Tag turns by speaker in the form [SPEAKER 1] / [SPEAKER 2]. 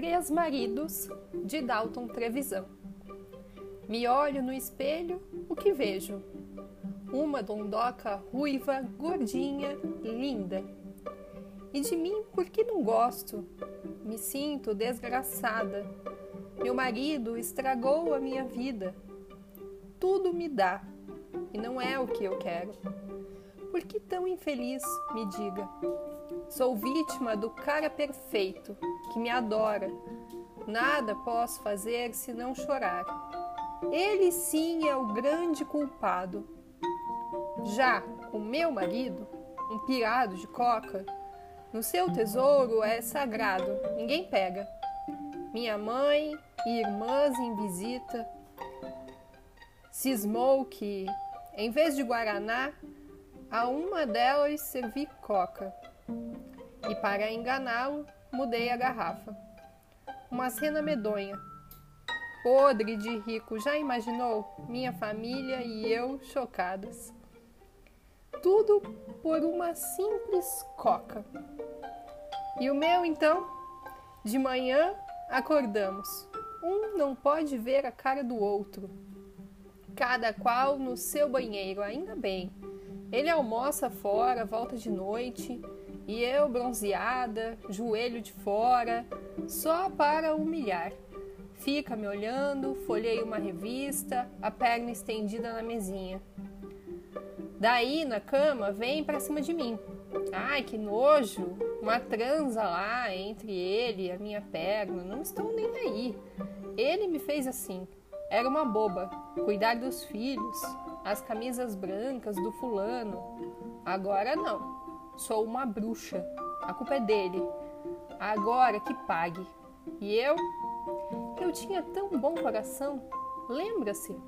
[SPEAKER 1] Três Maridos, de Dalton Trevisan. Me olho no espelho, o que vejo? Uma dondoca ruiva, gordinha, linda. E de mim, por que não gosto? Me sinto desgraçada. Meu marido estragou a minha vida. Tudo me dá, e não é o que eu quero. Por que tão infeliz, me diga? Sou vítima do cara perfeito, que me adora. Nada posso fazer senão chorar. Ele sim é o grande culpado. Já o meu marido, um pirado de coca, no seu tesouro é sagrado, ninguém pega. Minha mãe e irmãs em visita cismou que, em vez de guaraná, a uma delas servi coca. E para enganá-lo, mudei a garrafa. Uma cena medonha. Podre de rico, já imaginou? Minha família e eu chocadas. Tudo por uma simples coca. E o meu, então? De manhã acordamos. Um não pode ver a cara do outro. Cada qual no seu banheiro, ainda bem. Ele almoça fora, volta de noite, e eu bronzeada, joelho de fora, só para humilhar. Fica me olhando, folhei uma revista, a perna estendida na mesinha. Daí, na cama, vem para cima de mim. Ai, que nojo! Uma transa lá entre ele e a minha perna. Não estou nem aí. Ele me fez assim. Era uma boba. Cuidar dos filhos, as camisas brancas do fulano. Agora não. Sou uma bruxa. A culpa é dele. Agora que pague. E eu? Eu tinha tão bom coração. Lembra-se?